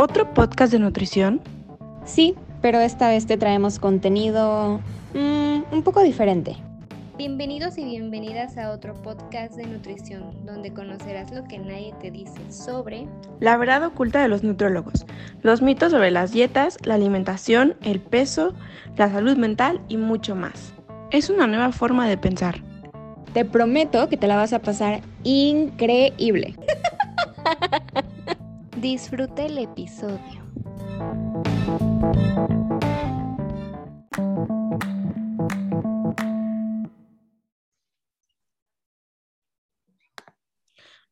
¿Otro podcast de nutrición? Sí, pero esta vez te traemos contenido mm, un poco diferente. Bienvenidos y bienvenidas a otro podcast de nutrición, donde conocerás lo que nadie te dice sobre la verdad oculta de los nutriólogos, los mitos sobre las dietas, la alimentación, el peso, la salud mental y mucho más. Es una nueva forma de pensar. Te prometo que te la vas a pasar increíble. Disfrute el episodio.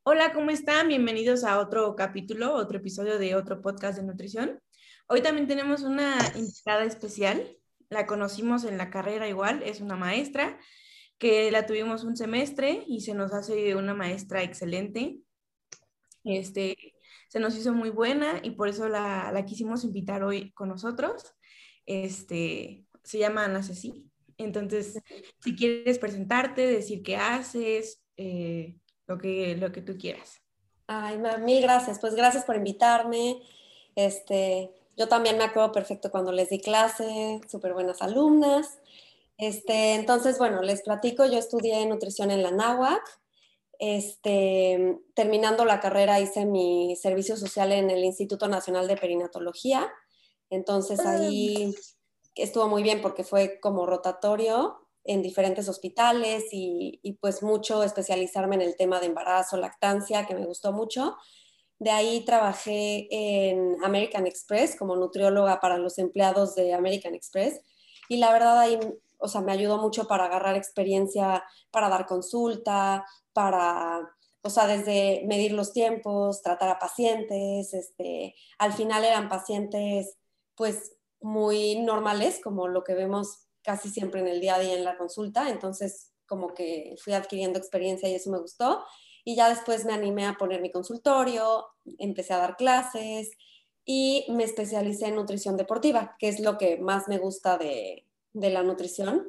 Hola, ¿cómo están? Bienvenidos a otro capítulo, otro episodio de otro podcast de nutrición. Hoy también tenemos una invitada especial. La conocimos en la carrera igual, es una maestra que la tuvimos un semestre y se nos hace una maestra excelente. Este, se nos hizo muy buena y por eso la, quisimos invitar hoy con nosotros. Este, se llama Ana Ceci. Entonces, si quieres presentarte, decir qué haces, eh, lo, que, lo que tú quieras. Ay, mil gracias. Pues gracias por invitarme. Este, yo también me acuerdo perfecto cuando les di clase, súper buenas alumnas. Este, entonces, bueno, les platico, yo estudié nutrición en la NAWAC, este, terminando la carrera hice mi servicio social en el Instituto Nacional de Perinatología. Entonces ah. ahí estuvo muy bien porque fue como rotatorio en diferentes hospitales y, y, pues mucho especializarme en el tema de embarazo, lactancia, que me gustó mucho. De ahí trabajé en American Express como nutrióloga para los empleados de American Express y la verdad ahí, o sea, me ayudó mucho para agarrar experiencia, para dar consulta, para, o sea, desde medir los tiempos, tratar a pacientes, este, al final eran pacientes pues muy normales, como lo que vemos casi siempre en el día a día en la consulta, entonces como que fui adquiriendo experiencia y eso me gustó. Y ya después me animé a poner mi consultorio, empecé a dar clases y me especialicé en nutrición deportiva, que es lo que más me gusta de, de la nutrición,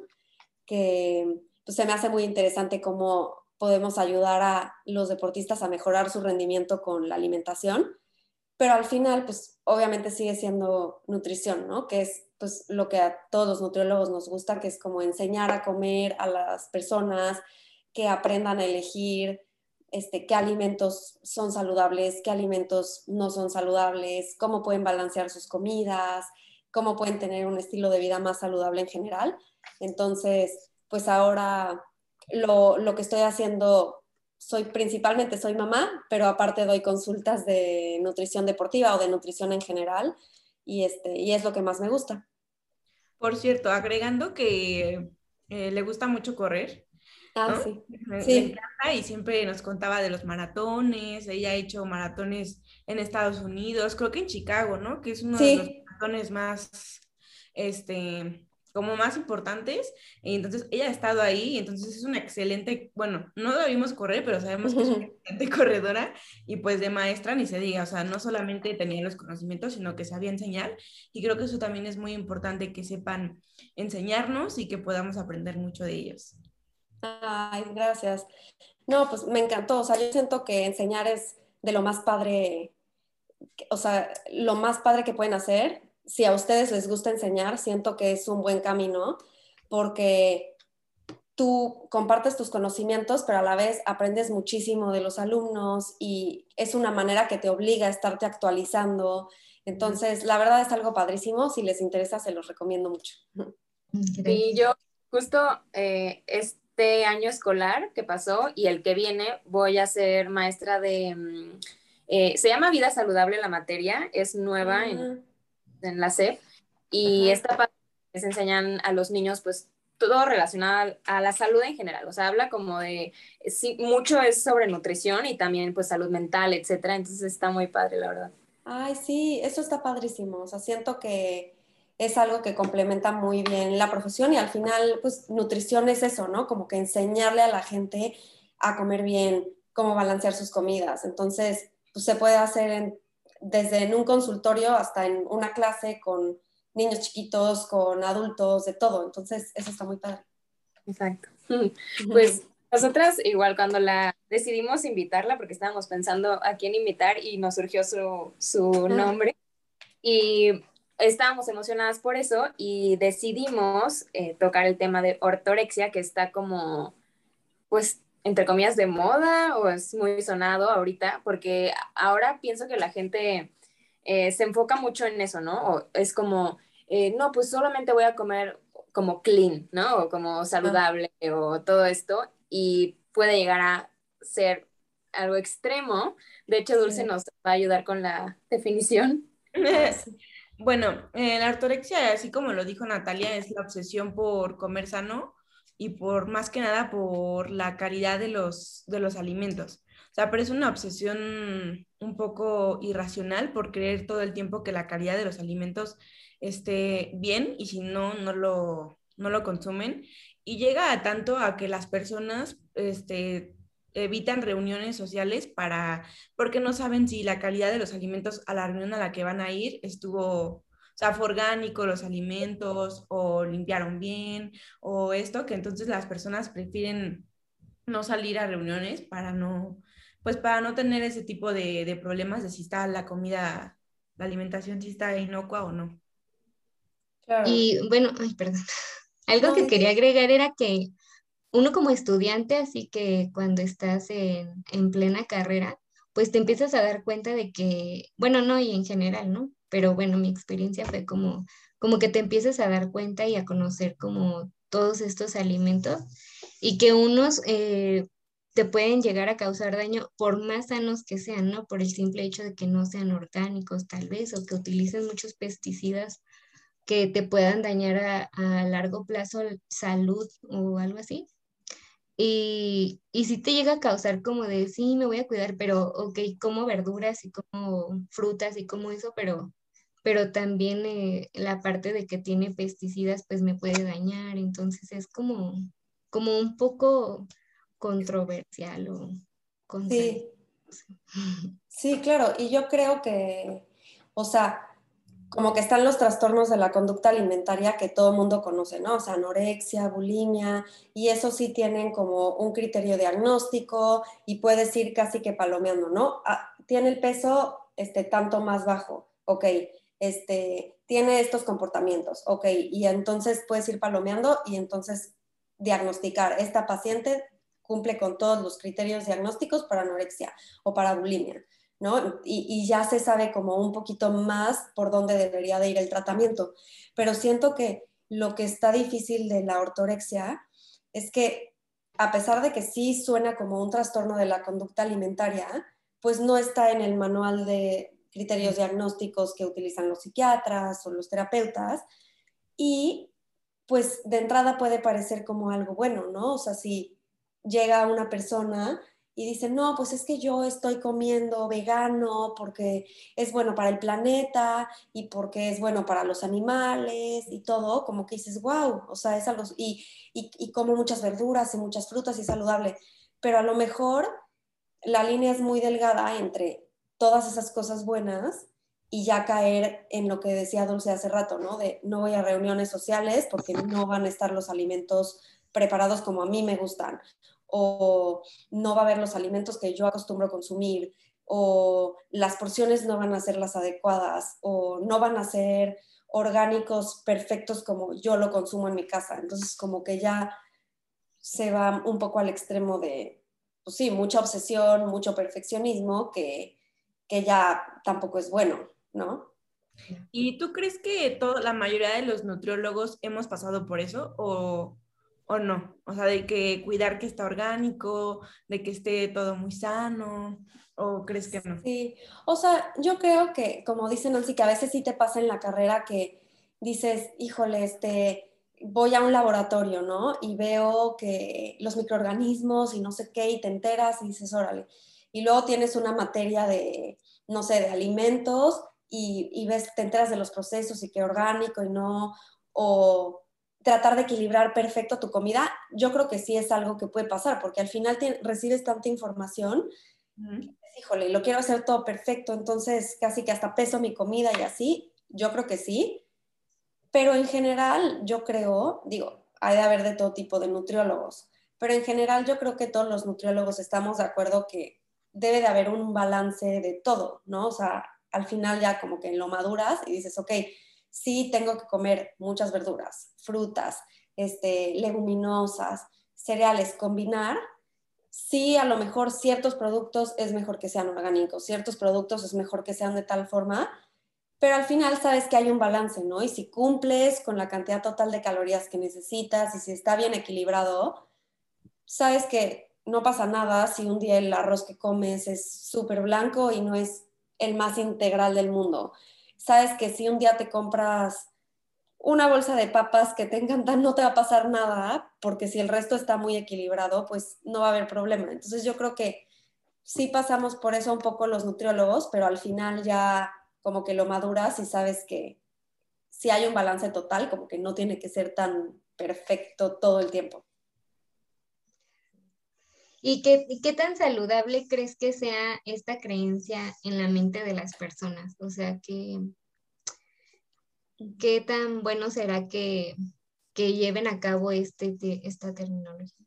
que pues, se me hace muy interesante cómo podemos ayudar a los deportistas a mejorar su rendimiento con la alimentación, pero al final, pues obviamente sigue siendo nutrición, ¿no? Que es pues lo que a todos los nutriólogos nos gusta, que es como enseñar a comer a las personas, que aprendan a elegir este, qué alimentos son saludables, qué alimentos no son saludables, cómo pueden balancear sus comidas, cómo pueden tener un estilo de vida más saludable en general. Entonces, pues ahora lo, que estoy haciendo, soy principalmente soy mamá, pero aparte doy consultas de nutrición deportiva o de nutrición en general y, este, y es lo que más me gusta. Por cierto, agregando que eh, le gusta mucho correr. Ah, sí. sí. y siempre nos contaba de los maratones. Ella ha hecho maratones en Estados Unidos, creo que en Chicago, ¿no? Que es uno de los maratones más, este, como más importantes. Y entonces ella ha estado ahí, entonces es una excelente, bueno, no la vimos correr, pero sabemos que es una excelente corredora y pues de maestra ni se diga, o sea, no solamente tenía los conocimientos, sino que sabía enseñar. Y creo que eso también es muy importante que sepan enseñarnos y que podamos aprender mucho de ellos. Ay, gracias. No, pues me encantó, o sea, yo siento que enseñar es de lo más padre, o sea, lo más padre que pueden hacer si a ustedes les gusta enseñar, siento que es un buen camino porque tú compartes tus conocimientos, pero a la vez aprendes muchísimo de los alumnos y es una manera que te obliga a estarte actualizando. Entonces, la verdad es algo padrísimo. Si les interesa, se los recomiendo mucho. Y yo justo eh, este año escolar que pasó y el que viene voy a ser maestra de... Mm, eh, se llama Vida Saludable la materia, es nueva en ah en la SEP y esta parte les enseñan a los niños pues todo relacionado a la salud en general, o sea, habla como de, sí, mucho es sobre nutrición y también pues salud mental, etcétera, entonces está muy padre, la verdad. Ay, sí, eso está padrísimo, o sea, siento que es algo que complementa muy bien la profesión y al final, pues, nutrición es eso, ¿no? Como que enseñarle a la gente a comer bien, cómo balancear sus comidas, entonces, pues se puede hacer en desde en un consultorio hasta en una clase con niños chiquitos, con adultos, de todo. Entonces, eso está muy padre. Exacto. Pues nosotras, igual cuando la decidimos invitarla, porque estábamos pensando a quién invitar y nos surgió su, su nombre, Y estábamos emocionadas por eso y decidimos eh, tocar el tema de ortorexia, que está como, pues, entre comillas, de moda o es muy sonado ahorita, porque ahora pienso que la gente eh, se enfoca mucho en eso, ¿no? O es como, eh, no, pues solamente voy a comer como clean, ¿no? O como saludable o todo esto y puede llegar a ser algo extremo. De hecho, Dulce nos va a ayudar con la definición. Bueno, eh, la ortorexia, así como lo dijo Natalia, es la obsesión por comer sano y por más que nada por la calidad de los, de los alimentos. O sea, pero es una obsesión un poco irracional por creer todo el tiempo que la calidad de los alimentos esté bien y si no, no lo, no lo consumen. Y llega a tanto a que las personas este, evitan reuniones sociales para, porque no saben si la calidad de los alimentos a la reunión a la que van a ir estuvo, sea, fue orgánico los alimentos o limpiaron bien o esto, que entonces las personas prefieren no salir a reuniones para no, pues para no tener ese tipo de, de problemas de si está la comida, la alimentación, si está inocua o no. Y bueno, ay, perdón. Algo que quería agregar era que uno como estudiante, así que cuando estás en, en, plena carrera, pues te empiezas a dar cuenta de que, bueno, no, y en general, ¿no? Pero bueno, mi experiencia fue como, como que te empiezas a dar cuenta y a conocer como todos estos alimentos y que unos eh, te pueden llegar a causar daño por más sanos que sean, ¿no? Por el simple hecho de que no sean orgánicos tal vez o que utilicen muchos pesticidas que te puedan dañar a, a largo plazo salud o algo así. Y, y si te llega a causar como de, sí, me voy a cuidar, pero, ok, como verduras y como frutas y como eso, pero, pero también eh, la parte de que tiene pesticidas, pues me puede dañar. Entonces es como, como un poco controversial o... Sí. sí, claro. Y yo creo que, o sea, como que están los trastornos de la conducta alimentaria que todo el mundo conoce, ¿no? O sea, anorexia, bulimia, y eso sí tienen como un criterio diagnóstico y puedes ir casi que palomeando, ¿no? Ah, tiene el peso este, tanto más bajo, ok, este, tiene estos comportamientos, ok, y entonces puedes ir palomeando y entonces diagnosticar, esta paciente cumple con todos los criterios diagnósticos para anorexia o para bulimia. ¿no? Y, ya se sabe como un poquito más por dónde debería de ir el tratamiento. Pero siento que lo que está difícil de la ortorexia es que a pesar de que sí suena como un trastorno de la conducta alimentaria, pues no está en el manual de criterios diagnósticos que utilizan los psiquiatras o los terapeutas y pues de entrada puede parecer como algo bueno, ¿no? O sea, si llega una persona y dicen, no, pues es que yo estoy comiendo vegano porque es bueno para el planeta y porque es bueno para los animales y todo, como que dices, wow, o sea, es algo, y, y, y como muchas verduras y muchas frutas y saludable, pero a lo mejor la línea es muy delgada entre todas esas cosas buenas y ya caer en lo que decía Dulce hace rato, ¿no? De no voy a reuniones sociales porque no van a estar los alimentos preparados como a mí me gustan, o no va a haber los alimentos que yo acostumbro consumir, o las porciones no van a ser las adecuadas, o no van a ser orgánicos perfectos como yo lo consumo en mi casa. Entonces, como que ya se va un poco al extremo de, pues sí, mucha obsesión, mucho perfeccionismo, que, que ya tampoco es bueno, ¿no? ¿Y tú crees que todo, la mayoría de los nutriólogos hemos pasado por eso? ¿O o no? O sea, de que cuidar que está orgánico, de que esté todo muy sano, ¿o crees que no? Sí, o sea, yo creo que, como dice Nancy, que a veces sí te pasa en la carrera que dices, híjole, este, voy a un laboratorio, ¿no? Y veo que los microorganismos y no sé qué, y te enteras y dices, órale. Y luego tienes una materia de, no sé, de alimentos y, y ves, te enteras de los procesos y qué orgánico y no, o tratar de equilibrar perfecto tu comida, yo creo que sí es algo que puede pasar, porque al final recibes tanta información, híjole, lo quiero hacer todo perfecto, entonces casi que hasta peso mi comida y así, yo creo que sí, pero en general yo creo, digo, hay de haber de todo tipo de nutriólogos, pero en general yo creo que todos los nutriólogos estamos de acuerdo que debe de haber un balance de todo, ¿no? O sea, al final ya como que lo maduras y dices, ok, sí tengo que comer muchas verduras, frutas, este, leguminosas, cereales, combinar, sí a lo mejor ciertos productos es mejor que sean orgánicos, ciertos productos es mejor que sean de tal forma, pero al final sabes que hay un balance, ¿no? Y si cumples con la cantidad total de calorías que necesitas y si está bien equilibrado, sabes que no pasa nada si un día el arroz que comes es súper blanco y no es el más integral del mundo. Sabes que si un día te compras una bolsa de papas que te encantan, no te va a pasar nada, porque si el resto está muy equilibrado, pues no va a haber problema. Entonces yo creo que sí pasamos por eso un poco los nutriólogos, pero al final ya como que lo maduras y sabes que si hay un balance total, como que no tiene que ser tan perfecto todo el tiempo. ¿Y qué, qué, tan saludable crees que sea esta creencia en la mente de las personas? O sea, ¿qué, qué tan bueno será que, que lleven a cabo este, esta terminología?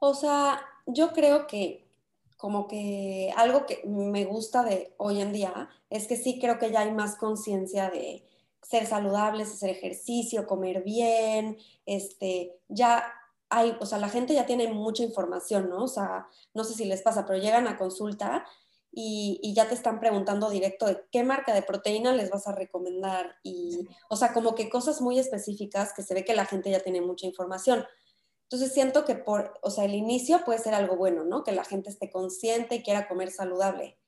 O sea, yo creo que como que algo que me gusta de hoy en día es que sí creo que ya hay más conciencia de ser saludables, hacer ejercicio, comer bien, este, ya hay, o sea, la gente ya tiene mucha información, ¿no? O sea, no sé si les pasa, pero llegan a consulta y, y, ya te están preguntando directo de qué marca de proteína les vas a recomendar y, o sea, como que cosas muy específicas que se ve que la gente ya tiene mucha información. Entonces siento que por, o sea, el inicio puede ser algo bueno, ¿no? Que la gente esté consciente y quiera comer saludable.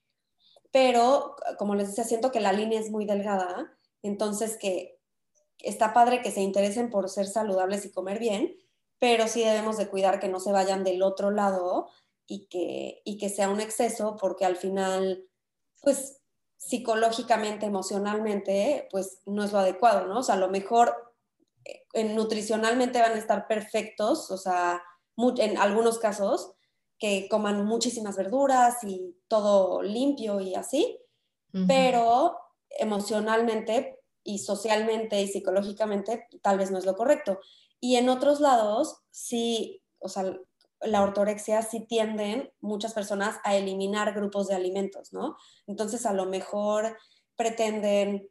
Pero, como les decía, siento que la línea es muy delgada, entonces que está padre que se interesen por ser saludables y comer bien, pero sí debemos de cuidar que no se vayan del otro lado y que, y que sea un exceso, porque al final, pues psicológicamente, emocionalmente, pues no es lo adecuado, ¿no? O sea, a lo mejor nutricionalmente van a estar perfectos, o sea, en algunos casos, que coman muchísimas verduras y todo limpio y así, pero emocionalmente y socialmente y psicológicamente tal vez no es lo correcto. Y en otros lados, sí, o sea, la ortorexia sí tienden muchas personas a eliminar grupos de alimentos, ¿no? Entonces a lo mejor pretenden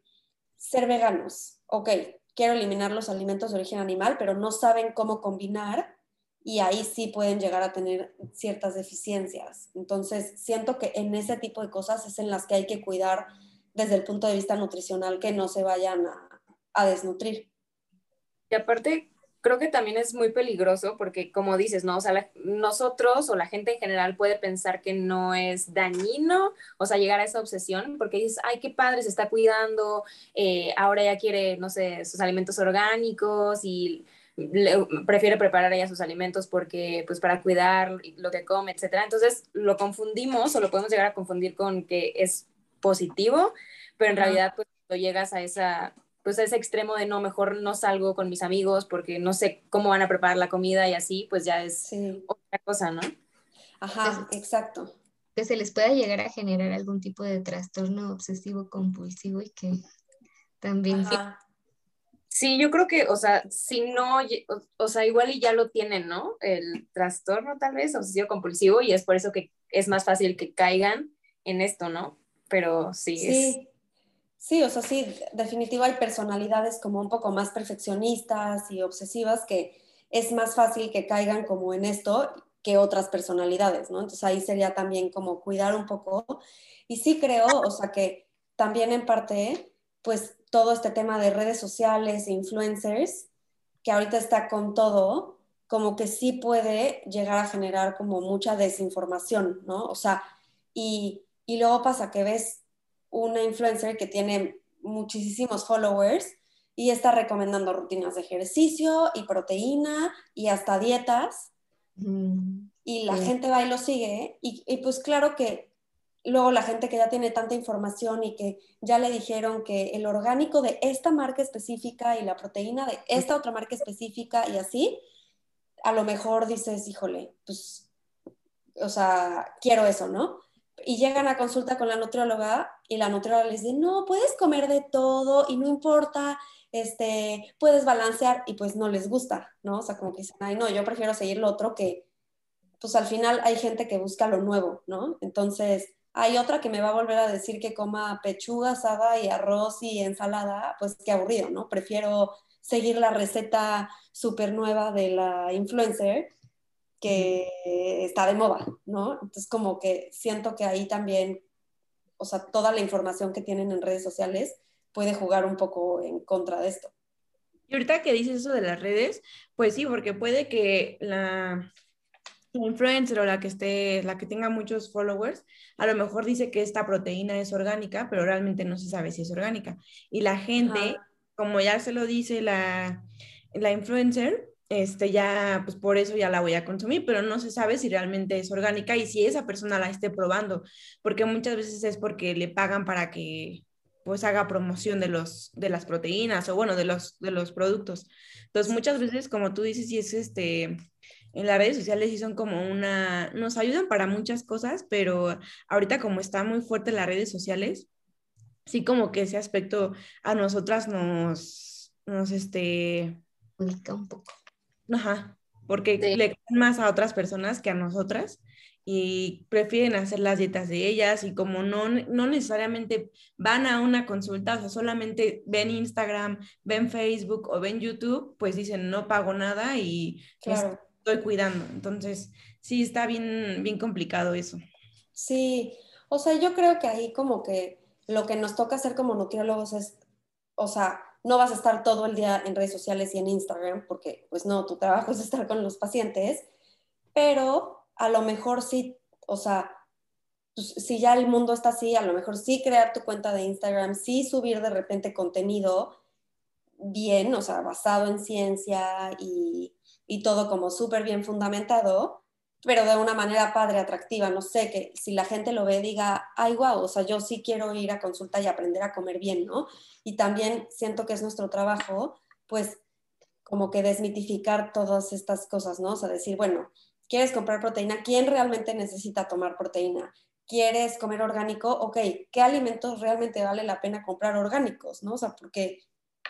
ser veganos. Ok, quiero eliminar los alimentos de origen animal, pero no saben cómo combinar y ahí sí pueden llegar a tener ciertas deficiencias. Entonces, siento que en ese tipo de cosas es en las que hay que cuidar desde el punto de vista nutricional que no se vayan a, desnutrir. Y aparte, creo que también es muy peligroso porque, como dices, ¿no? O sea, nosotros o la gente en general puede pensar que no es dañino, o sea, llegar a esa obsesión porque dices, ay, qué padre, se está cuidando, eh, ahora ya quiere, no sé, sus alimentos orgánicos y prefiere preparar ella sus alimentos porque, pues, para cuidar lo que come, etcétera. Entonces, lo confundimos o lo podemos llegar a confundir con que es positivo, pero en realidad, pues, cuando llegas a esa pues ese extremo de no, mejor no salgo con mis amigos porque no sé cómo van a preparar la comida y así, pues ya es otra cosa, ¿no? Ajá, exacto. Que se les pueda llegar a generar algún tipo de trastorno obsesivo compulsivo y que también... Sí, yo creo que, o sea, si no, o, sea, igual y ya lo tienen, ¿no? El trastorno tal vez, obsesivo compulsivo, y es por eso que es más fácil que caigan en esto, ¿no? Pero sí, sí. Sí, o sea, sí, definitivo hay personalidades como un poco más perfeccionistas y obsesivas que es más fácil que caigan como en esto que otras personalidades, ¿no? Entonces ahí sería también como cuidar un poco. Y sí creo, o sea, que también en parte, pues todo este tema de redes sociales e influencers, que ahorita está con todo, como que sí puede llegar a generar como mucha desinformación, ¿no? O sea, y, y luego pasa que ves una influencer que tiene muchísimos followers y está recomendando rutinas de ejercicio y proteína y hasta dietas. Mm, y la gente va y lo sigue. Y, y, pues claro que luego la gente que ya tiene tanta información y que ya le dijeron que el orgánico de esta marca específica y la proteína de esta otra marca específica y así, a lo mejor dices, híjole, pues, o sea, quiero eso, ¿no? Y llegan a consulta con la nutrióloga y la nutrióloga les dice, no, puedes comer de todo y no importa, este, puedes balancear y pues no les gusta, ¿no? O sea, como que dicen, ay, no, yo prefiero seguir lo otro que, pues al final hay gente que busca lo nuevo, ¿no? Entonces, hay otra que me va a volver a decir que coma pechuga asada y arroz y ensalada, pues qué aburrido, ¿no? Prefiero seguir la receta súper nueva de la influencer que está de moda, ¿no? Entonces como que siento que ahí también, o sea, toda la información que tienen en redes sociales puede jugar un poco en contra de esto. Y ahorita que dices eso de las redes, pues sí, porque puede que la, influencer o la que esté, la que tenga muchos followers, a lo mejor dice que esta proteína es orgánica, pero realmente no se sabe si es orgánica. Y la gente, como ya se lo dice la, la influencer, este ya, pues por eso ya la voy a consumir, pero no se sabe si realmente es orgánica y si esa persona la esté probando, porque muchas veces es porque le pagan para que pues haga promoción de los de las proteínas o bueno, de los de los productos. Entonces, muchas veces como tú dices, si es este en las redes sociales sí son como una, nos ayudan para muchas cosas, pero ahorita como está muy fuerte las redes sociales, sí como que ese aspecto a nosotras nos, nos este... Un poco. Ajá, porque le creen más a otras personas que a nosotras y prefieren hacer las dietas de ellas y como no, no necesariamente van a una consulta, o sea, solamente ven Instagram, ven Facebook o ven YouTube, pues dicen no pago nada y claro estoy cuidando. Entonces, sí, está bien, bien complicado eso. Sí, o sea, yo creo que ahí como que lo que nos toca hacer como nutriólogos es, o sea, no vas a estar todo el día en redes sociales y en Instagram, porque pues no, tu trabajo es estar con los pacientes, pero a lo mejor sí, o sea, pues, si ya el mundo está así, a lo mejor sí crear tu cuenta de Instagram, sí subir de repente contenido bien, o sea, basado en ciencia y, y todo como súper bien fundamentado, pero de una manera padre, atractiva. No sé, que si la gente lo ve, diga, ay, wow, o sea, yo sí quiero ir a consulta y aprender a comer bien, ¿no? Y también siento que es nuestro trabajo, pues, como que desmitificar todas estas cosas, ¿no? O sea, decir, bueno, ¿quieres comprar proteína? ¿Quién realmente necesita tomar proteína? ¿Quieres comer orgánico? Ok, ¿qué alimentos realmente vale la pena comprar orgánicos, ¿no? O sea, porque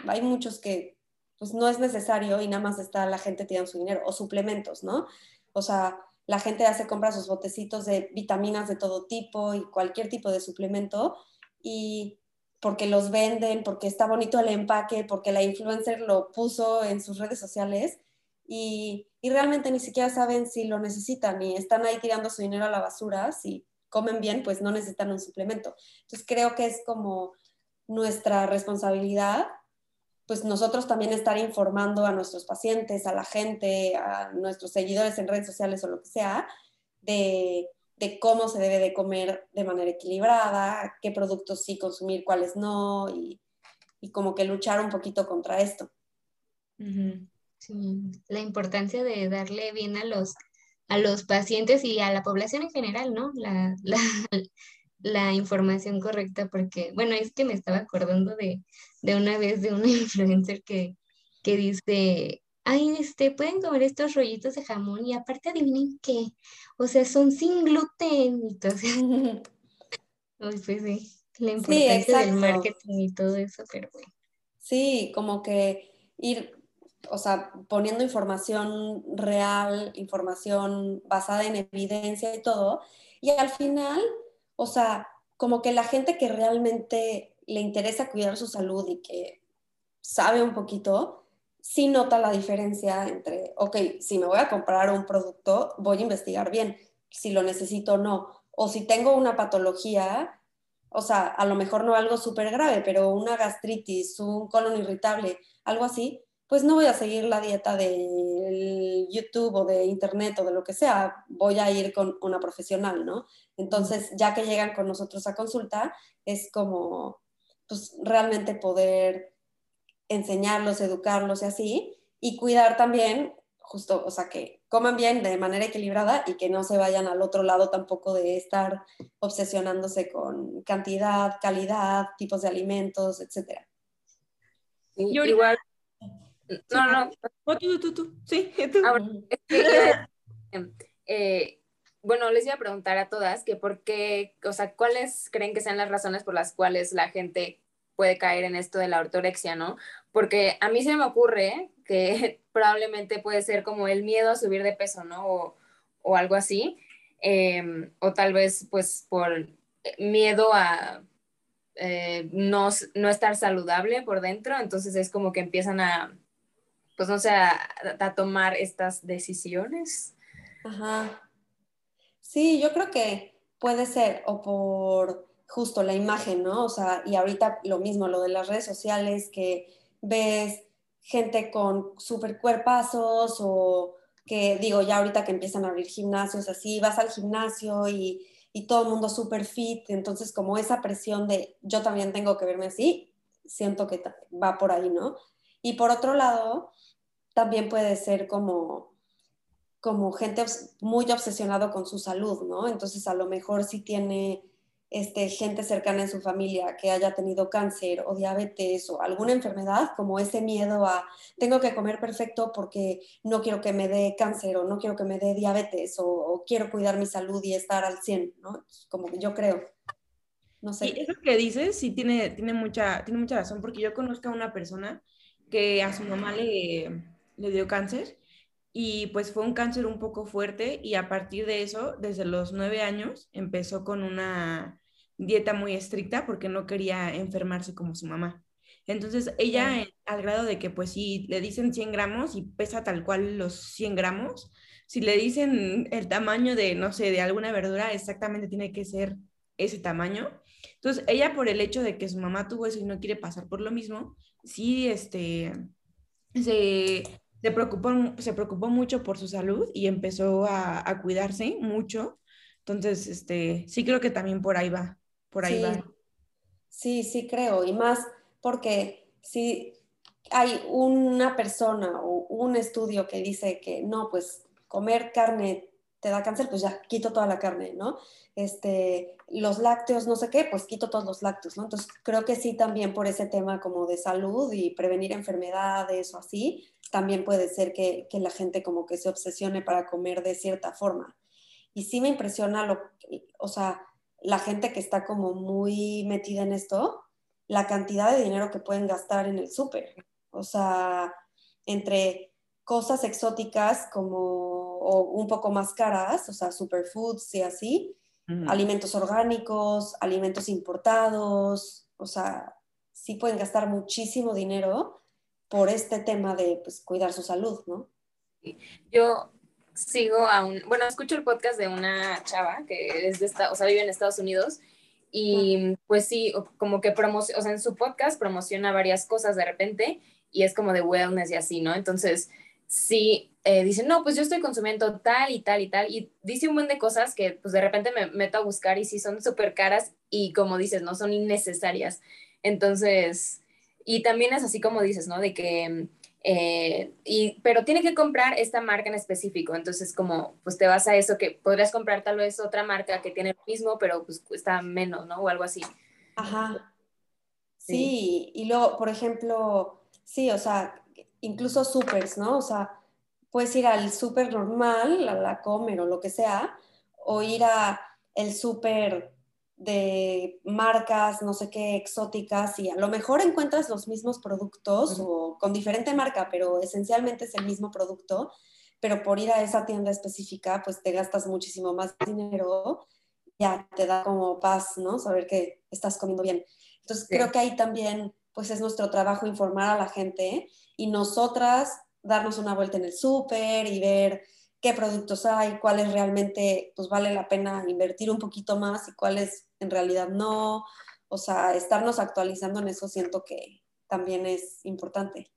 hay muchos que pues no es necesario y nada más está la gente tirando su dinero, o suplementos, ¿no? O sea, la gente hace compra sus botecitos de vitaminas de todo tipo y cualquier tipo de suplemento y porque los venden, porque está bonito el empaque, porque la influencer lo puso en sus redes sociales y, y realmente ni siquiera saben si lo necesitan y están ahí tirando su dinero a la basura. Si comen bien, pues no necesitan un suplemento. Entonces creo que es como nuestra responsabilidad pues nosotros también estar informando a nuestros pacientes, a la gente, a nuestros seguidores en redes sociales o lo que sea, de, cómo se debe de comer de manera equilibrada, qué productos sí consumir, cuáles no, y, como que luchar un poquito contra esto. Sí, la importancia de darle bien a los, a los pacientes y a la población en general, ¿no? La, la información correcta, porque, bueno, es que me estaba acordando de, una vez de una influencer que, que dice, ay, este, pueden comer estos rollitos de jamón y aparte adivinen qué, o sea, son sin gluten. Entonces, pues sí, la importancia del marketing y todo eso, pero bueno. Sí, como que ir, o sea, poniendo información real, información basada en evidencia y todo, y al final o sea, como que la gente que realmente le interesa cuidar su salud y que sabe un poquito, sí nota la diferencia entre, ok, si me voy a comprar un producto, voy a investigar bien si lo necesito o no. O si tengo una patología, o sea, a lo mejor no algo súper grave, pero una gastritis, un colon irritable, algo así, pues no voy a seguir la dieta de YouTube o de Internet o de lo que sea, voy a ir con una profesional, ¿no? Entonces, ya que llegan con nosotros a consulta, es como, pues realmente poder enseñarlos, educarlos y así, y cuidar también, justo, o sea, que coman bien de manera equilibrada y que no se vayan al otro lado tampoco de estar obsesionándose con cantidad, calidad, tipos de alimentos, etc. igual no, no. Oh, tú, tú, tú. Sí, tú. Eh, bueno, les iba a preguntar a todas que por qué, o sea, cuáles creen que sean las razones por las cuales la gente puede caer en esto de la ortorexia, ¿no? Porque a mí se me ocurre que probablemente puede ser como el miedo a subir de peso, ¿no? O, o algo así. Em, o tal vez, pues, por miedo a eh, no, no, estar saludable por dentro, entonces es como que empiezan a, pues no sé, a, tomar estas decisiones. Ajá. Sí, yo creo que puede ser o por justo la imagen, ¿no? O sea, y ahorita lo mismo, lo de las redes sociales, que ves gente con super cuerpazos o que digo, ya ahorita que empiezan a abrir gimnasios así, vas al gimnasio y y todo el mundo súper fit, entonces como esa presión de yo también tengo que verme así, siento que va por ahí, ¿no? Y por otro lado, también puede ser como, como gente muy obsesionado con su salud, ¿no? Entonces a lo mejor si tiene este, gente cercana en su familia que haya tenido cáncer o diabetes o alguna enfermedad, como ese miedo a tengo que comer perfecto porque no quiero que me dé cáncer o no quiero que me dé diabetes o, quiero cuidar mi salud y estar al 100, ¿no? Como yo creo. No sé. Y eso que dices sí tiene, tiene, mucha, tiene mucha razón, porque yo conozco a una persona que a su mamá le, le dio cáncer y pues fue un cáncer un poco fuerte y a partir de eso, desde los nueve años, empezó con una dieta muy estricta porque no quería enfermarse como su mamá. Entonces ella, al grado de que pues si le dicen 100 gramos y pesa tal cual los 100 gramos, si le dicen el tamaño de, no sé, de alguna verdura, exactamente tiene que ser ese tamaño. Entonces ella por el hecho de que su mamá tuvo eso y no quiere pasar por lo mismo, sí, este, se, se, preocupó, se preocupó mucho por su salud y empezó a, a cuidarse mucho. Entonces, este, sí creo que también por ahí va por ahí sí. Sí, sí creo, y más porque si hay una persona o un estudio que dice que no, pues comer carne te da cáncer, pues ya quito toda la carne, ¿no? Este, los lácteos, no sé qué, pues quito todos los lácteos, ¿no? Entonces creo que sí también por ese tema como de salud y prevenir enfermedades o así, también puede ser que, que la gente como que se obsesione para comer de cierta forma. Y sí me impresiona lo, o sea, la gente que está como muy metida en esto, la cantidad de dinero que pueden gastar en el súper. O sea, entre cosas exóticas como un poco más caras, o sea, superfoods y así, alimentos orgánicos, alimentos importados, o sea, sí pueden gastar muchísimo dinero por este tema de pues, cuidar su salud, ¿no? Yo sigo a un, bueno, escucho el podcast de una chava que es de esta, o sea, vive en Estados Unidos y pues sí, como que promociona, o sea, en su podcast promociona varias cosas de repente y es como de wellness y así, ¿no? Entonces, sí, eh, dice, no, pues yo estoy consumiendo tal y tal y tal y dice un montón de cosas que pues de repente me meto a buscar y sí son súper caras y como dices, no son innecesarias. Entonces, y también es así como dices, ¿no? De que eh, y, pero tiene que comprar esta marca en específico. Entonces, como, pues te vas a eso que podrías comprar tal vez otra marca que tiene lo mismo, pero pues cuesta menos, ¿no? O algo así. Ajá. Sí, y luego, por ejemplo, sí, o sea, incluso supers, ¿no? O sea, puedes ir al súper normal, a la comer o lo que sea, o ir a el súper de marcas, no sé qué, exóticas, y a lo mejor encuentras los mismos productos o con diferente marca, pero esencialmente es el mismo producto, pero por ir a esa tienda específica, pues te gastas muchísimo más dinero, ya te da como paz, ¿no? Saber que estás comiendo bien. Entonces creo que ahí también, pues es nuestro trabajo informar a la gente y nosotras darnos una vuelta en el súper y ver qué productos hay, cuáles realmente pues vale la pena invertir un poquito más y cuáles en realidad no. O sea, estarnos actualizando en eso siento que también es importante.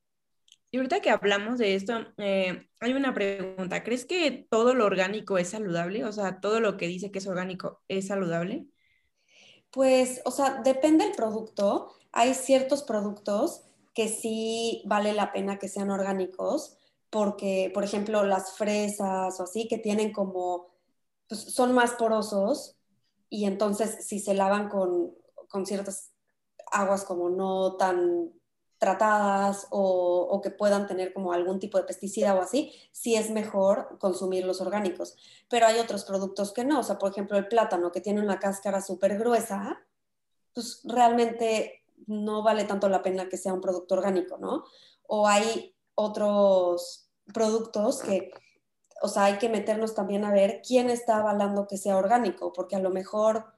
Y ahorita que hablamos de esto, eh, hay una pregunta. ¿Crees que todo lo orgánico es saludable? O sea, todo lo que dice que es orgánico es saludable. Pues, o sea, depende del producto. Hay ciertos productos que sí vale la pena que sean orgánicos, porque, por ejemplo, las fresas o así, que tienen como, pues son más porosos y entonces si se lavan con, con ciertas aguas como no tan tratadas o, que puedan tener como algún tipo de pesticida o así, sí es mejor consumir los orgánicos. Pero hay otros productos que no, o sea, por ejemplo, el plátano que tiene una cáscara súper gruesa, pues realmente no vale tanto la pena que sea un producto orgánico, ¿no? O hay otros productos que, o sea, hay que meternos también a ver quién está avalando que sea orgánico, porque a lo mejor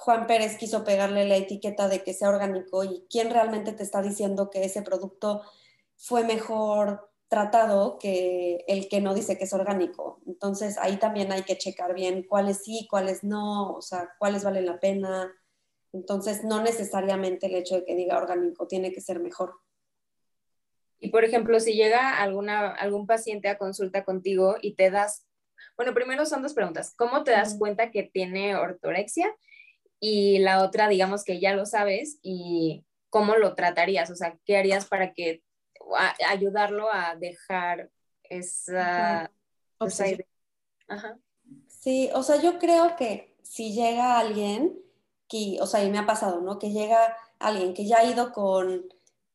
Juan Pérez quiso pegarle la etiqueta de que sea orgánico y quién realmente te está diciendo que ese producto fue mejor tratado que el que no dice que es orgánico. Entonces ahí también hay que checar bien cuáles sí, cuáles no, o sea, cuáles valen la pena. Entonces no necesariamente el hecho de que diga orgánico tiene que ser mejor. Y por ejemplo, si llega alguna, algún paciente a consulta contigo y te das, bueno, primero son dos preguntas. ¿Cómo te das cuenta que tiene ortorexia? Y la otra, digamos que ya lo sabes y cómo lo tratarías, o sea, ¿qué harías para que ayudarlo a dejar esa, idea? Sí, o sea, yo creo que si llega alguien, que, o sea, y me ha pasado, ¿no? Que llega alguien que ya ha ido con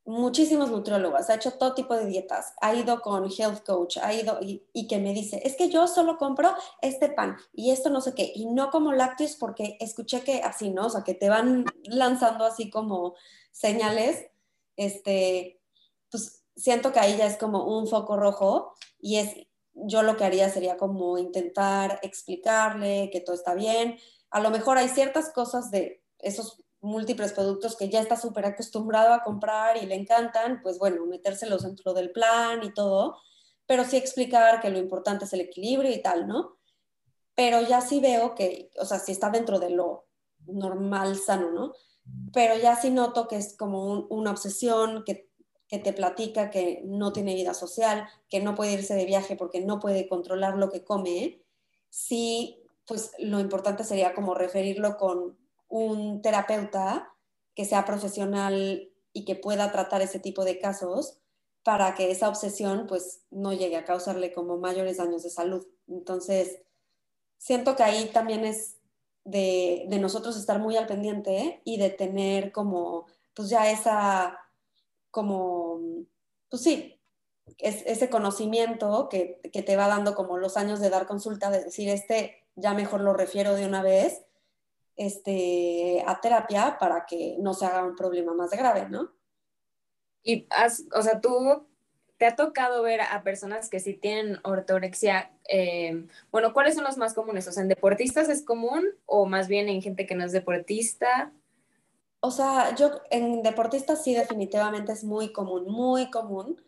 muchísimos nutriólogos, ha hecho todo tipo de dietas, ha ido con health coach, ha ido y, que me dice, es que yo solo compro este pan y esto no sé qué, y no como lácteos porque escuché que así, ¿no? O sea, que te van lanzando así como señales, este, pues siento que ahí ya es como un foco rojo y es, yo lo que haría sería como intentar explicarle que todo está bien, a lo mejor hay ciertas cosas de esos múltiples productos que ya está súper acostumbrado a comprar y le encantan, pues bueno, metérselos dentro del plan y todo, pero sí explicar que lo importante es el equilibrio y tal, ¿no? Pero ya sí veo que, o sea, sí está dentro de lo normal, sano, ¿no? Pero ya sí noto que es como una obsesión, que, que te platica que no tiene vida social, que no puede irse de viaje porque no puede controlar lo que come, sí, pues lo importante sería como referirlo con un terapeuta que sea profesional y que pueda tratar ese tipo de casos para que esa obsesión pues no llegue a causarle como mayores daños de salud. Entonces, siento que ahí también es de, nosotros estar muy al pendiente y de tener como pues ya esa como pues sí, es, ese conocimiento que, que te va dando como los años de dar consulta, de decir, este ya mejor lo refiero de una vez este, a terapia para que no se haga un problema más grave, ¿no? Y, o sea, tú te ha tocado ver a personas que sí tienen ortorexia, eh, bueno, ¿cuáles son los más comunes? O sea, ¿en deportistas es común o más bien en gente que no es deportista? O sea, yo en deportistas sí definitivamente es muy común, muy común,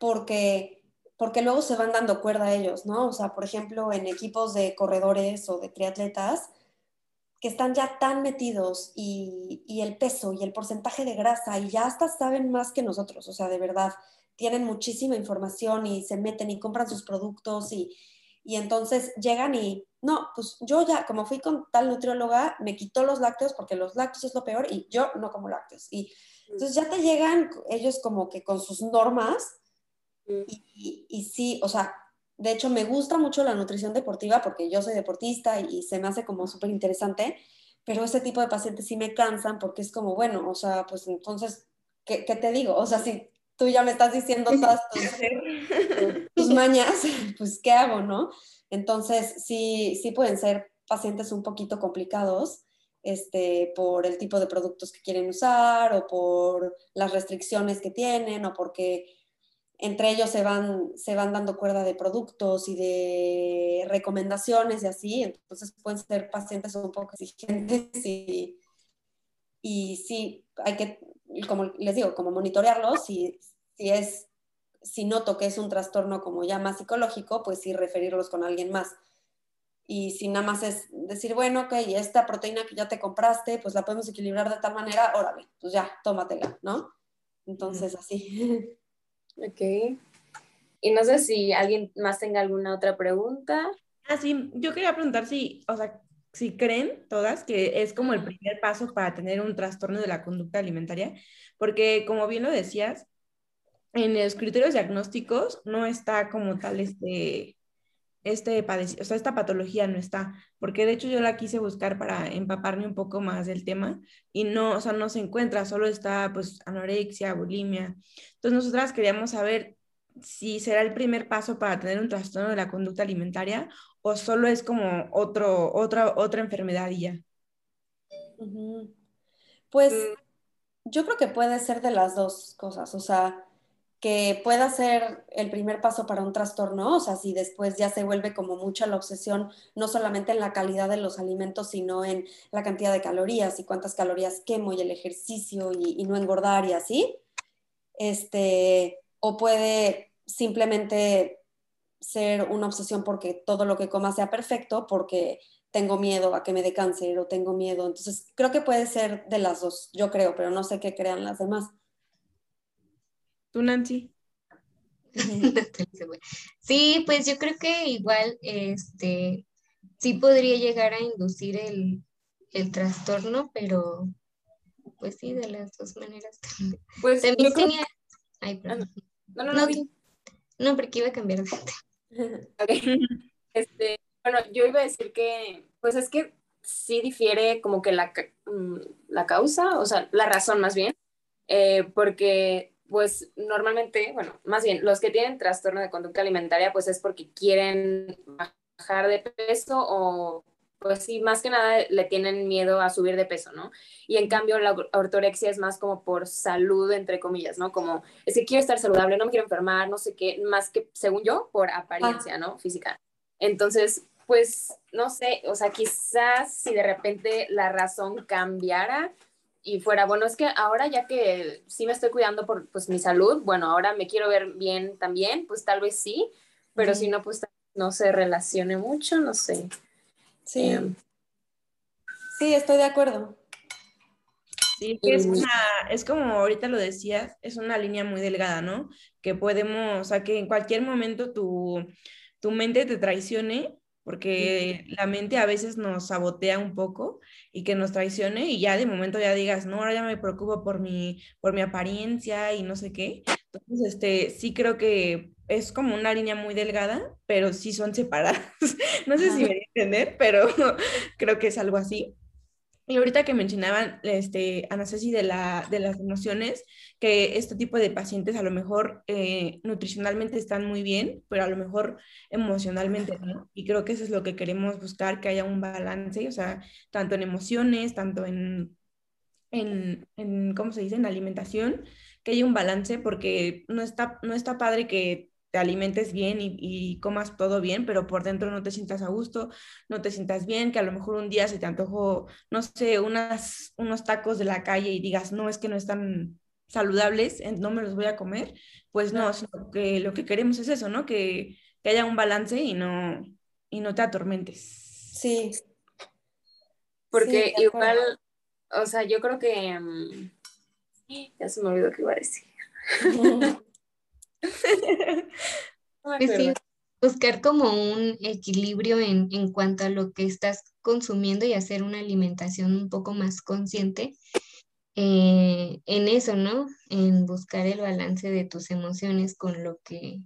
porque, porque luego se van dando cuerda a ellos, ¿no? O sea, por ejemplo, en equipos de corredores o de triatletas, que están ya tan metidos y, el peso y el porcentaje de grasa y ya hasta saben más que nosotros, o sea, de verdad, tienen muchísima información y se meten y compran sus productos y, y entonces llegan y, no, pues yo ya, como fui con tal nutrióloga, me quitó los lácteos porque los lácteos es lo peor y yo no como lácteos. Y mm. entonces ya te llegan ellos como que con sus normas mm. y, y sí, o sea, de hecho, me gusta mucho la nutrición deportiva porque yo soy deportista y, se me hace como súper interesante, pero ese tipo de pacientes sí me cansan porque es como, bueno, o sea, pues entonces, ¿qué, te digo? O sea, si tú ya me estás diciendo todas tus, mañas, pues ¿qué hago, no? Entonces, sí, sí pueden ser pacientes un poquito complicados. Este, por el tipo de productos que quieren usar o por las restricciones que tienen o porque entre ellos se van, se van dando cuerda de productos y de recomendaciones y así, entonces pueden ser pacientes un poco exigentes y, y sí, hay que, como les digo, como monitorearlos, si, si es, si noto que es un trastorno como ya más psicológico, pues sí referirlos con alguien más. Y si nada más es decir, bueno, ok, esta proteína que ya te compraste, pues la podemos equilibrar de tal manera, órale, pues ya, tómatela, ¿no? Entonces, así. Ok. Y no sé si alguien más tenga alguna otra pregunta. Ah, sí, yo quería preguntar si, o sea, si creen todas que es como el primer paso para tener un trastorno de la conducta alimentaria, porque como bien lo decías, en los criterios diagnósticos no está como tal este, este o sea, esta patología no está, porque de hecho yo la quise buscar para empaparme un poco más del tema y no, o sea, no se encuentra, solo está pues anorexia, bulimia. Entonces nosotras queríamos saber si será el primer paso para tener un trastorno de la conducta alimentaria o solo es como otro, otra, otra enfermedad ya. Pues yo creo que puede ser de las dos cosas, o sea, que pueda ser el primer paso para un trastorno, o sea, si después ya se vuelve como mucha la obsesión, no solamente en la calidad de los alimentos, sino en la cantidad de calorías y cuántas calorías quemo y el ejercicio y, no engordar y así, este, o puede simplemente ser una obsesión porque todo lo que coma sea perfecto, porque tengo miedo a que me dé cáncer o tengo miedo. Entonces, creo que puede ser de las dos, yo creo, pero no sé qué crean las demás. ¿Tú, Nancy? sí, pues yo creo que igual, este, sí podría llegar a inducir el, trastorno, pero pues sí, de las dos maneras Pues también tenía... Ay, ah, perdón. No, no, no. No, no, porque iba a cambiar de Este, bueno, yo iba a decir que, pues es que sí difiere como que la, mm, la causa, o sea, la razón más bien, eh, porque pues normalmente, bueno, más bien, los que tienen trastorno de conducta alimentaria, pues es porque quieren bajar de peso o, pues sí, más que nada le tienen miedo a subir de peso, ¿no? Y en cambio la ortorexia es más como por salud, entre comillas, ¿no? Como, es que quiero estar saludable, no me quiero enfermar, no sé qué, más que, según yo, por apariencia, ¿no? Física. Entonces, pues, no sé, o sea, quizás si de repente la razón cambiara, y fuera, bueno, es que ahora ya que sí me estoy cuidando por pues mi salud, bueno, ahora me quiero ver bien también, pues tal vez sí, pero si no, pues no se relacione mucho, no sé. Sí. Em, sí, estoy de acuerdo. Sí, que es una, es como ahorita lo decías, es una línea muy delgada, ¿no? Que podemos, o sea, que en cualquier momento tu, tu mente te traicione porque la mente a veces nos sabotea un poco y que nos traicione y ya de momento ya digas, no, ahora ya me preocupo por mi, por mi apariencia y no sé qué. Entonces, este, sí creo que es como una línea muy delgada, pero sí son separadas. no sé si me voy a entender, pero creo que es algo así. Y ahorita que mencionaban, este, Ana Ceci, de, la, de las emociones, que este tipo de pacientes a lo mejor eh, nutricionalmente están muy bien, pero a lo mejor emocionalmente no. Y creo que eso es lo que queremos buscar, que haya un balance, o sea, tanto en emociones, tanto en, en, en ¿cómo se dice?, en alimentación, que haya un balance, porque no está, no está padre que te alimentes bien y, comas todo bien, pero por dentro no te sientas a gusto, no te sientas bien, que a lo mejor un día se te antojó, no sé, unas, unos tacos de la calle y digas, no, es que no están saludables, no me los voy a comer, pues no, sino que lo que queremos es eso, ¿no? Que, haya un balance y no, y no te atormentes. Sí. Porque igual, o sea, yo creo que... Mm, ya se me olvidó qué iba a decir. Pues buscar como un equilibrio en, en, cuanto a lo que estás consumiendo y hacer una alimentación un poco más consciente eh, en eso, ¿no? En buscar el balance de tus emociones con lo que,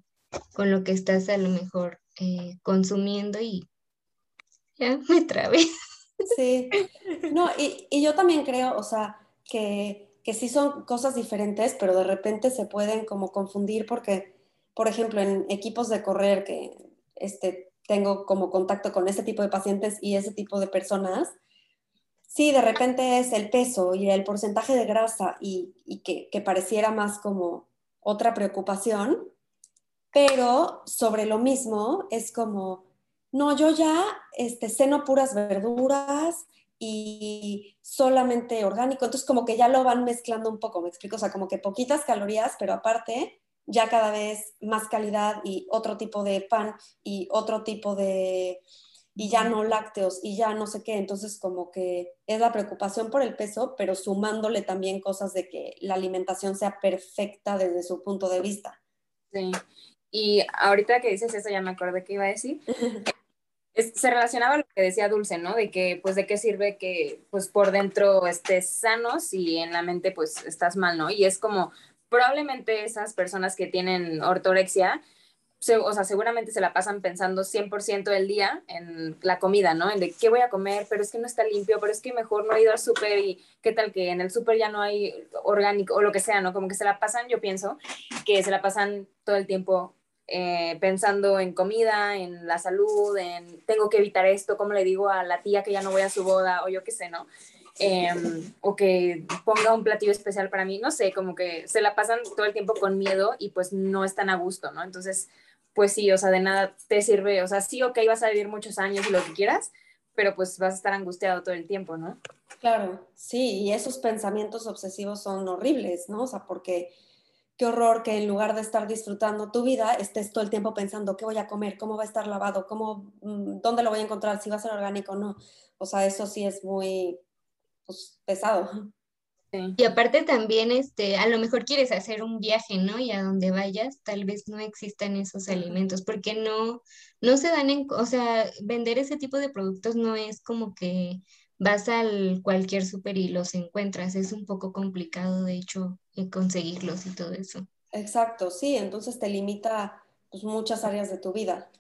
con lo que estás a lo mejor eh, consumiendo y ya me trabé. Sí, no, y, y yo también creo, o sea, que que sí son cosas diferentes, pero de repente se pueden como confundir porque, por ejemplo, en equipos de correr que este, tengo como contacto con ese tipo de pacientes y ese tipo de personas, sí, de repente es el peso y el porcentaje de grasa y, que, que, pareciera más como otra preocupación, pero sobre lo mismo es como, no, yo ya este, ceno puras verduras, y solamente orgánico. Entonces como que ya lo van mezclando un poco, me explico, o sea, como que poquitas calorías, pero aparte ya cada vez más calidad y otro tipo de pan y otro tipo de, y ya no lácteos y ya no sé qué. Entonces como que es la preocupación por el peso, pero sumándole también cosas de que la alimentación sea perfecta desde su punto de vista. Sí. Y ahorita que dices eso ya me acordé que iba a decir. se relacionaba lo que decía Dulce, ¿no? De que, pues, ¿de qué sirve que, pues, por dentro estés sano si en la mente, pues, estás mal, ¿no? Y es como, probablemente esas personas que tienen ortorexia, o sea, seguramente se la pasan pensando 100% del día en la comida, ¿no? En de qué voy a comer, pero es que no está limpio, pero es que mejor no he ido al súper y qué tal que en el súper ya no hay orgánico o lo que sea, ¿no? Como que se la pasan, yo pienso, que se la pasan todo el tiempo eh, pensando en comida, en la salud, en tengo que evitar esto, como le digo a la tía que ya no voy a su boda o yo qué sé, ¿no? em, o que ponga un platillo especial para mí, no sé, como que se la pasan todo el tiempo con miedo y pues no están a gusto, ¿no? Entonces, pues sí, o sea, de nada te sirve, o sea, sí, ok, vas a vivir muchos años y lo que quieras, pero pues vas a estar angustiado todo el tiempo, ¿no? Claro, sí, y esos pensamientos obsesivos son horribles, ¿no? O sea, porque qué horror que en lugar de estar disfrutando tu vida, estés todo el tiempo pensando qué voy a comer, cómo va a estar lavado, cómo, mm, dónde lo voy a encontrar, si va a ser orgánico o no. O sea, eso sí es muy pues, pesado. Y aparte también, este, a lo mejor quieres hacer un viaje, ¿no? Y a donde vayas, tal vez no existan esos alimentos, porque no, no se dan en, o sea, vender ese tipo de productos no es como que vas al cualquier súper y los encuentras, es un poco complicado, de hecho, conseguirlos y todo eso. Exacto, sí, entonces te limita pues, muchas áreas de tu vida.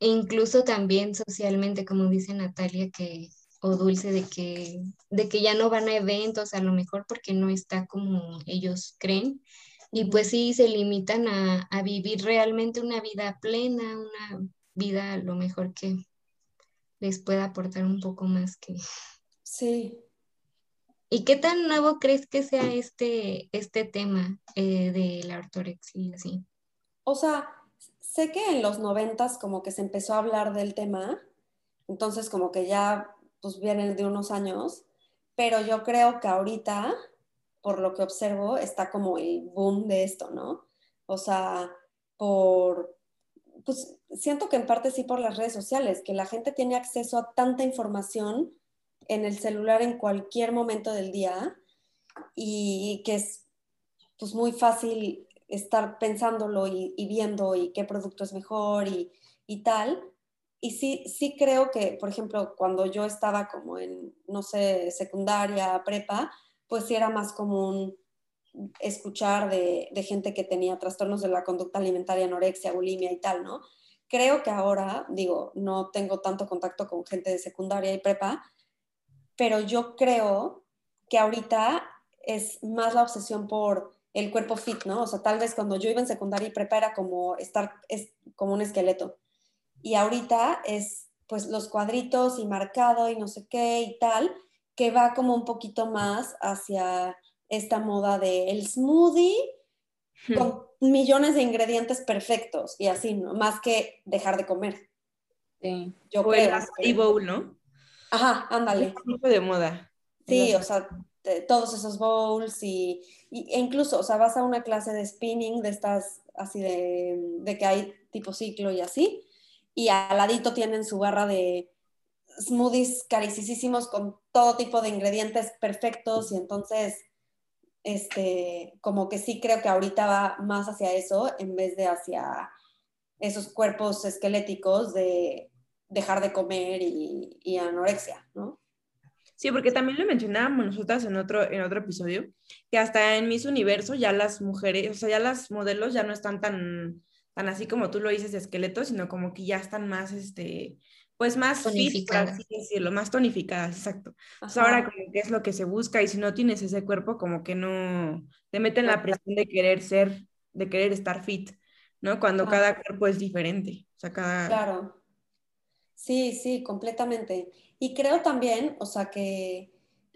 E incluso también socialmente, como dice Natalia, que o Dulce de que, de que ya no van a eventos a lo mejor porque no está como ellos creen. Y pues sí, se limitan a, vivir realmente una vida plena, una vida a lo mejor que les pueda aportar un poco más que... Sí. ¿Y qué tan nuevo crees que sea este, este tema eh, de la ortorexia? Así? O sea, sé que en los noventas como que se empezó a hablar del tema, entonces como que ya pues vienen de unos años, pero yo creo que ahorita, por lo que observo, está como el boom de esto, ¿no? O sea, por, pues siento que en parte sí por las redes sociales, que la gente tiene acceso a tanta información en el celular en cualquier momento del día y que es pues muy fácil estar pensándolo y, viendo y qué producto es mejor y, y tal, y sí, sí creo que, por ejemplo, cuando yo estaba como en, no sé, secundaria, prepa, pues sí era más común escuchar de, de, gente que tenía trastornos de la conducta alimentaria, anorexia, bulimia y tal, ¿no? Creo que ahora, digo, no tengo tanto contacto con gente de secundaria y prepa, pero yo creo que ahorita es más la obsesión por el cuerpo fit, ¿no? O sea, tal vez cuando yo iba en secundaria y prepa era como estar es como un esqueleto y ahorita es pues los cuadritos y marcado y no sé qué y tal, que va como un poquito más hacia esta moda de el smoothie hmm. con millones de ingredientes perfectos y así, ¿no? Más que dejar de comer. Sí. Yo o creo. El bowl, ¿no? Ajá, ándale. Un tipo de moda. Sí, o sea, todos esos bowls y, e incluso, o sea, vas a una clase de spinning de estas, así de, de que hay tipo ciclo y así, y al ladito tienen su barra de smoothies carísimos con todo tipo de ingredientes perfectos y entonces este como que sí creo que ahorita va más hacia eso en vez de hacia esos cuerpos esqueléticos de dejar de comer y, y anorexia, ¿no? Sí, porque también lo mencionábamos nosotras en otro, en otro episodio, que hasta en Miss Universo ya las mujeres, o sea, ya las modelos ya no están tan tan así como tú lo dices de esqueleto, sino como que ya están más, este, pues más fit, por así decirlo, más tonificadas, exacto. ahora como que es lo que se busca y si no tienes ese cuerpo, como que no, te meten la presión de querer ser, de querer estar fit, ¿no? Cuando cada cuerpo es diferente, o sea, cada... Claro. Sí, sí, completamente. Y creo también, o sea, que,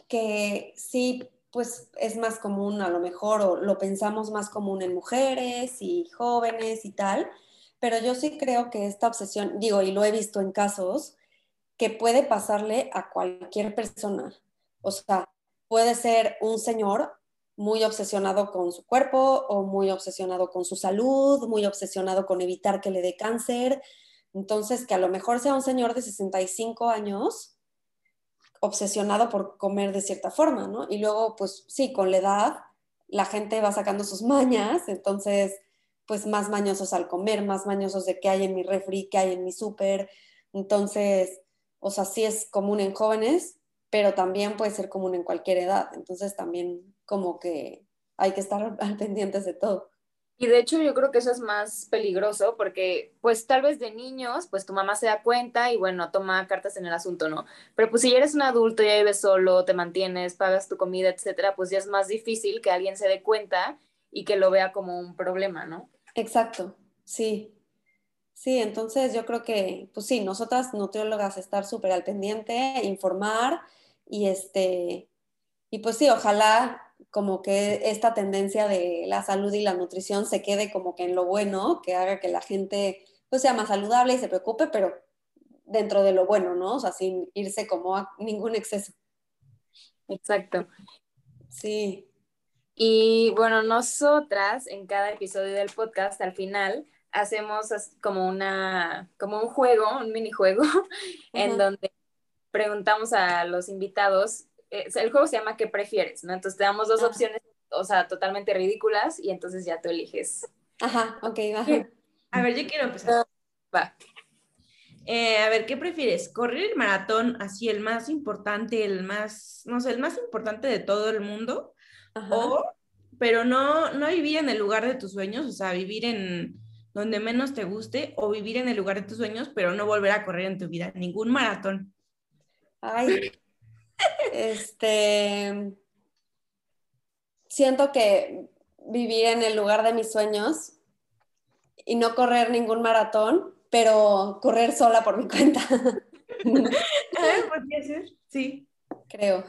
que sí pues es más común a lo mejor o lo pensamos más común en mujeres y jóvenes y tal, pero yo sí creo que esta obsesión, digo, y lo he visto en casos, que puede pasarle a cualquier persona. O sea, puede ser un señor muy obsesionado con su cuerpo o muy obsesionado con su salud, muy obsesionado con evitar que le dé cáncer. Entonces, que a lo mejor sea un señor de 65 años obsesionado por comer de cierta forma, ¿no? Y luego, pues sí, con la edad la gente va sacando sus mañas, entonces, pues más mañosos al comer, más mañosos de qué hay en mi refri, qué hay en mi súper. Entonces, o sea, sí es común en jóvenes, pero también puede ser común en cualquier edad. Entonces, también como que hay que estar al pendientes de todo. Y de hecho yo creo que eso es más peligroso porque pues tal vez de niños pues tu mamá se da cuenta y bueno, toma cartas en el asunto, ¿no? Pero pues si eres un adulto, ya vives solo, te mantienes, pagas tu comida, etcétera, pues ya es más difícil que alguien se dé cuenta y que lo vea como un problema, ¿no? Exacto, sí. Sí, entonces yo creo que, pues sí, nosotras nutriólogas estar súper al pendiente, informar y este, y pues sí, ojalá como que esta tendencia de la salud y la nutrición se quede como que en lo bueno, que haga que la gente pues sea más saludable y se preocupe, pero dentro de lo bueno, ¿no? O sea, sin irse como a ningún exceso. Exacto. Sí. Y bueno, nosotras en cada episodio del podcast, al final, hacemos como una, como un juego, un minijuego, en donde preguntamos a los invitados, eh, el juego se llama ¿qué prefieres? ¿no? Entonces te damos dos opciones, o sea, totalmente ridículas, y entonces ya tú eliges. Ajá, ok, va. A ver, yo quiero empezar. Va. Eh, a ver, ¿qué prefieres? ¿Correr el maratón así, el más importante, el más, no sé, el más importante de todo el mundo? O, pero no, no vivir en el lugar de tus sueños, o sea, vivir en donde menos te guste, o vivir en el lugar de tus sueños, pero no volver a correr en tu vida, ningún maratón. Ay, este, siento que vivir en el lugar de mis sueños y no correr ningún maratón pero correr sola por mi cuenta. Podría ser, sí. Creo.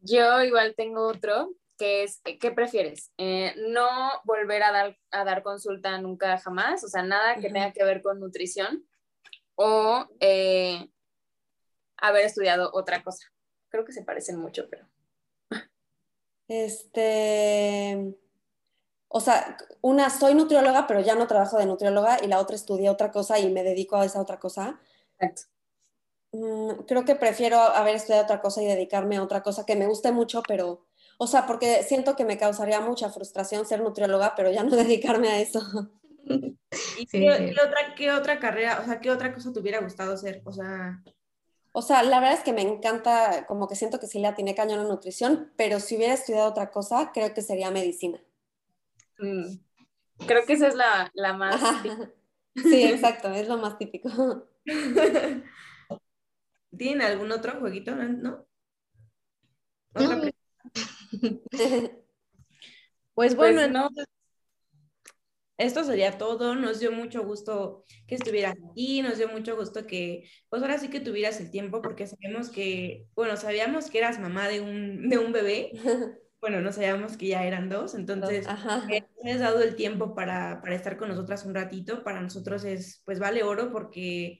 Yo igual tengo otro, que es, ¿qué prefieres? Eh, no volver a dar, a dar consulta nunca jamás, o sea, nada que tenga que ver con nutrición, o eh, haber estudiado otra cosa. Creo que se parecen mucho, pero... Este o sea, una soy nutrióloga, pero ya no trabajo de nutrióloga, y la otra estudié otra cosa y me dedico a esa otra cosa. Mm, creo que prefiero haber estudiado otra cosa y dedicarme a otra cosa que me guste mucho, pero, o sea, porque siento que me causaría mucha frustración ser nutrióloga, pero ya no dedicarme a eso. ¿Y qué, otra, qué otra carrera, o sea, qué otra cosa te hubiera gustado hacer? O sea... O sea, la verdad es que me encanta, como que siento que sí la tiene cañón en nutrición, pero si hubiera estudiado otra cosa, creo que sería medicina. Mm. Creo que esa es la, la más... Sí, exacto, es lo más típico. ¿Tienen algún otro jueguito? ¿No? Pues, pues bueno, esto sería todo. Nos dio mucho gusto que estuvieras aquí, nos dio mucho gusto que, pues ahora sí que tuvieras el tiempo, porque sabemos que, bueno, sabíamos que eras mamá de un, de un bebé, bueno, no sabíamos que ya eran dos, entonces me has dado el tiempo para, para, estar con nosotras un ratito, para nosotros es, pues vale oro porque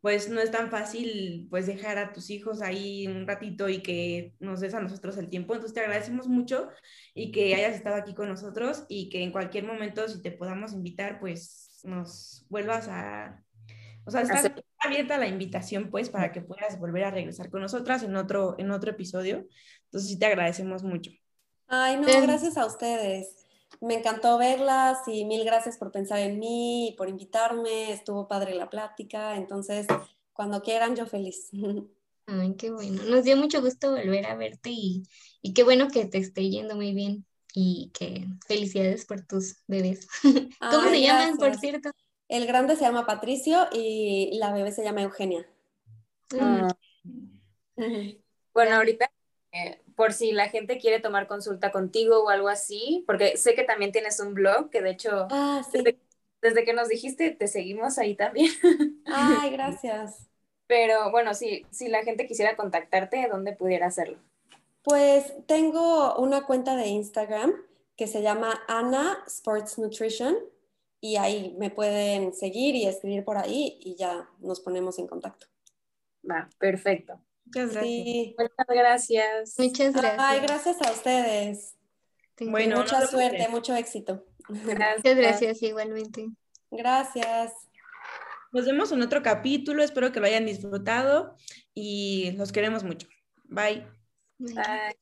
pues no es tan fácil pues dejar a tus hijos ahí un ratito y que nos des a nosotros el tiempo, entonces te agradecemos mucho y que hayas estado aquí con nosotros y que en cualquier momento si te podamos invitar pues nos vuelvas a... O sea, está abierta la invitación pues para que puedas volver a regresar con nosotras en otro, en otro episodio, entonces sí te agradecemos mucho. Ay, no, gracias a ustedes. Me encantó verlas y mil gracias por pensar en mí y por invitarme. Estuvo padre la plática. Entonces, cuando quieran, yo feliz. Ay, qué bueno. Nos dio mucho gusto volver a verte y, y qué bueno que te esté yendo muy bien y que felicidades por tus bebés. ¿Cómo se llaman, por cierto? El grande se llama Patricio y la bebé se llama Eugenia. Ah. Bueno, ahorita eh, por si la gente quiere tomar consulta contigo o algo así, porque sé que también tienes un blog, que de hecho, ah, desde, que nos dijiste, te seguimos ahí también. Ay, gracias. Pero bueno, si, si la gente quisiera contactarte, ¿dónde pudiera hacerlo? Pues tengo una cuenta de Instagram que se llama Ana Sports Nutrition y ahí me pueden seguir y escribir por ahí y ya nos ponemos en contacto. Va, perfecto. Muchas gracias. Muchas gracias. Muchas gracias. Ay, gracias a ustedes. Bueno, mucha suerte, mucho éxito. Muchas gracias igualmente. Gracias. Nos vemos en otro capítulo. Espero que lo hayan disfrutado y los queremos mucho. Bye. Bye.